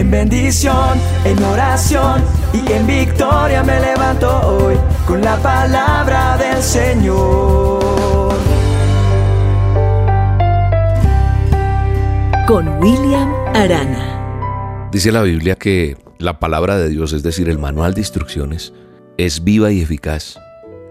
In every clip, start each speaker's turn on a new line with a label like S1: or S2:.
S1: En bendición, en oración y en victoria me levanto hoy con la palabra del Señor.
S2: Con William Arana.
S3: Dice la Biblia que la palabra de Dios, es decir, el manual de instrucciones, es viva y eficaz,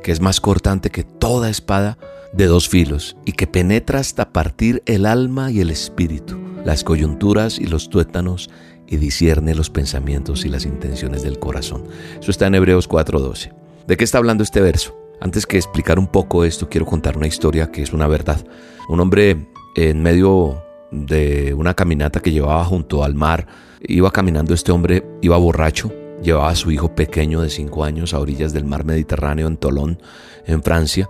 S3: que es más cortante que toda espada de dos filos y que penetra hasta partir el alma y el espíritu, las coyunturas y los tuétanos y discierne los pensamientos y las intenciones del corazón. Eso está en Hebreos 4:12. ¿De qué está hablando este verso? Antes que explicar un poco esto, quiero contar una historia que es una verdad. Un hombre en medio de una caminata que llevaba junto al mar, iba caminando este hombre, iba borracho, Llevaba a su hijo pequeño de cinco años a orillas del mar Mediterráneo en Tolón, en Francia.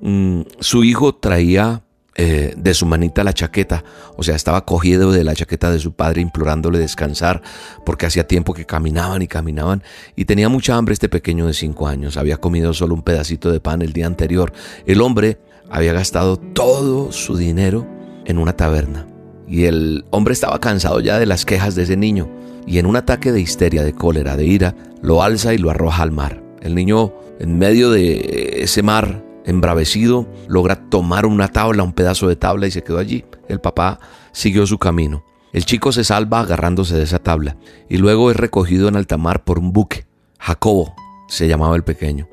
S3: Mm, su hijo traía eh, de su manita la chaqueta, o sea, estaba cogido de la chaqueta de su padre implorándole descansar porque hacía tiempo que caminaban y caminaban y tenía mucha hambre este pequeño de cinco años, había comido solo un pedacito de pan el día anterior. El hombre había gastado todo su dinero en una taberna y el hombre estaba cansado ya de las quejas de ese niño y en un ataque de histeria, de cólera, de ira, lo alza y lo arroja al mar. El niño, en medio de ese mar, embravecido, logra tomar una tabla, un pedazo de tabla y se quedó allí. El papá siguió su camino. El chico se salva agarrándose de esa tabla y luego es recogido en alta mar por un buque. Jacobo se llamaba el pequeño.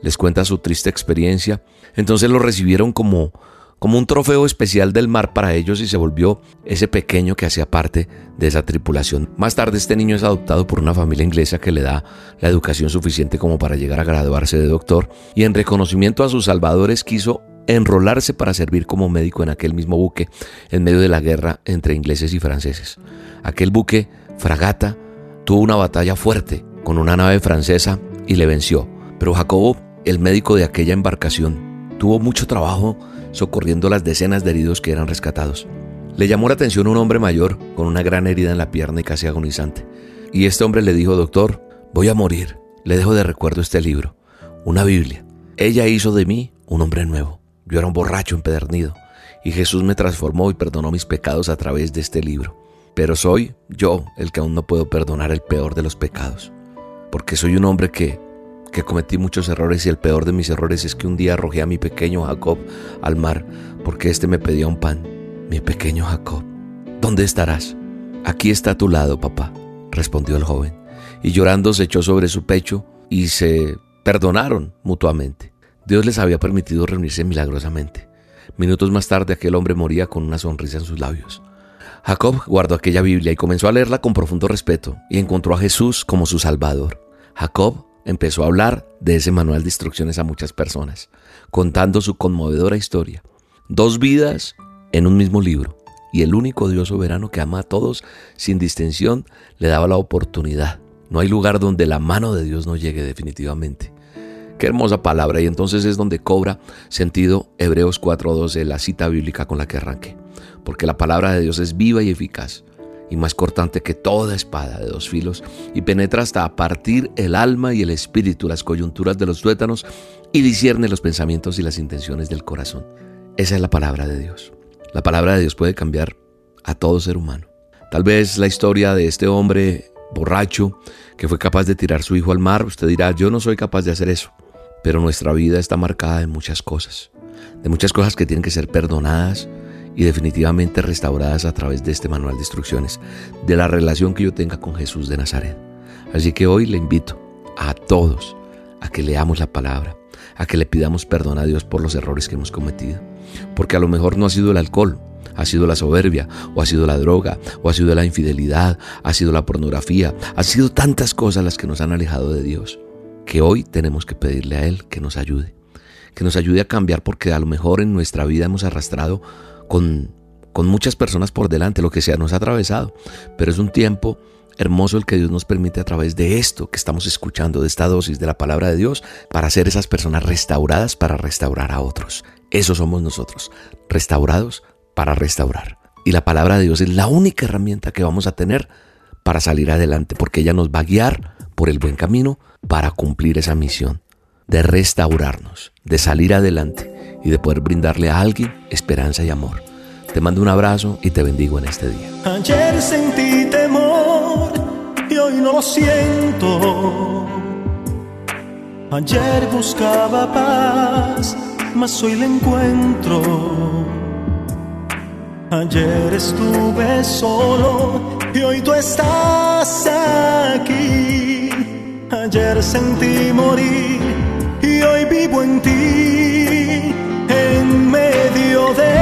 S3: Les cuenta su triste experiencia. Entonces lo recibieron como como un trofeo especial del mar para ellos y se volvió ese pequeño que hacía parte de esa tripulación. Más tarde este niño es adoptado por una familia inglesa que le da la educación suficiente como para llegar a graduarse de doctor y en reconocimiento a sus salvadores quiso enrolarse para servir como médico en aquel mismo buque en medio de la guerra entre ingleses y franceses. Aquel buque, fragata, tuvo una batalla fuerte con una nave francesa y le venció, pero Jacobo, el médico de aquella embarcación, tuvo mucho trabajo socorriendo las decenas de heridos que eran rescatados. Le llamó la atención un hombre mayor con una gran herida en la pierna y casi agonizante. Y este hombre le dijo, doctor, voy a morir. Le dejo de recuerdo este libro, una Biblia. Ella hizo de mí un hombre nuevo. Yo era un borracho empedernido. Y Jesús me transformó y perdonó mis pecados a través de este libro. Pero soy yo el que aún no puedo perdonar el peor de los pecados. Porque soy un hombre que que cometí muchos errores y el peor de mis errores es que un día arrojé a mi pequeño Jacob al mar porque éste me pedía un pan. Mi pequeño Jacob, ¿dónde estarás? Aquí está a tu lado, papá, respondió el joven, y llorando se echó sobre su pecho y se perdonaron mutuamente. Dios les había permitido reunirse milagrosamente. Minutos más tarde aquel hombre moría con una sonrisa en sus labios. Jacob guardó aquella Biblia y comenzó a leerla con profundo respeto y encontró a Jesús como su Salvador. Jacob empezó a hablar de ese manual de instrucciones a muchas personas, contando su conmovedora historia. Dos vidas en un mismo libro. Y el único Dios soberano que ama a todos sin distinción le daba la oportunidad. No hay lugar donde la mano de Dios no llegue definitivamente. Qué hermosa palabra y entonces es donde cobra sentido Hebreos 4.12, la cita bíblica con la que arranqué. Porque la palabra de Dios es viva y eficaz y más cortante que toda espada de dos filos, y penetra hasta partir el alma y el espíritu, las coyunturas de los tuétanos, y discierne los pensamientos y las intenciones del corazón. Esa es la palabra de Dios. La palabra de Dios puede cambiar a todo ser humano. Tal vez la historia de este hombre borracho que fue capaz de tirar su hijo al mar, usted dirá, yo no soy capaz de hacer eso. Pero nuestra vida está marcada de muchas cosas, de muchas cosas que tienen que ser perdonadas, y definitivamente restauradas a través de este manual de instrucciones, de la relación que yo tenga con Jesús de Nazaret. Así que hoy le invito a todos a que leamos la palabra, a que le pidamos perdón a Dios por los errores que hemos cometido. Porque a lo mejor no ha sido el alcohol, ha sido la soberbia, o ha sido la droga, o ha sido la infidelidad, ha sido la pornografía, ha sido tantas cosas las que nos han alejado de Dios, que hoy tenemos que pedirle a Él que nos ayude, que nos ayude a cambiar porque a lo mejor en nuestra vida hemos arrastrado con, muchas personas por delante, lo que sea nos ha atravesado, pero es un tiempo hermoso el que Dios nos permite a través de esto que estamos escuchando, de esta dosis de la palabra de Dios, para ser esas personas restauradas para restaurar a otros. Eso somos nosotros, restaurados para restaurar. Y la palabra de Dios es la única herramienta que vamos a tener para salir adelante, porque ella nos va a guiar por el buen camino para cumplir esa misión de restaurarnos, de salir adelante y de poder brindarle a alguien esperanza y amor. Te mando un abrazo y te bendigo en este día.
S1: Ayer sentí temor
S4: no lo siento. Ayer buscaba paz, mas hoy la encuentro. Ayer estuve solo y hoy tú estás aquí. Ayer sentí morir y hoy vivo en ti, medio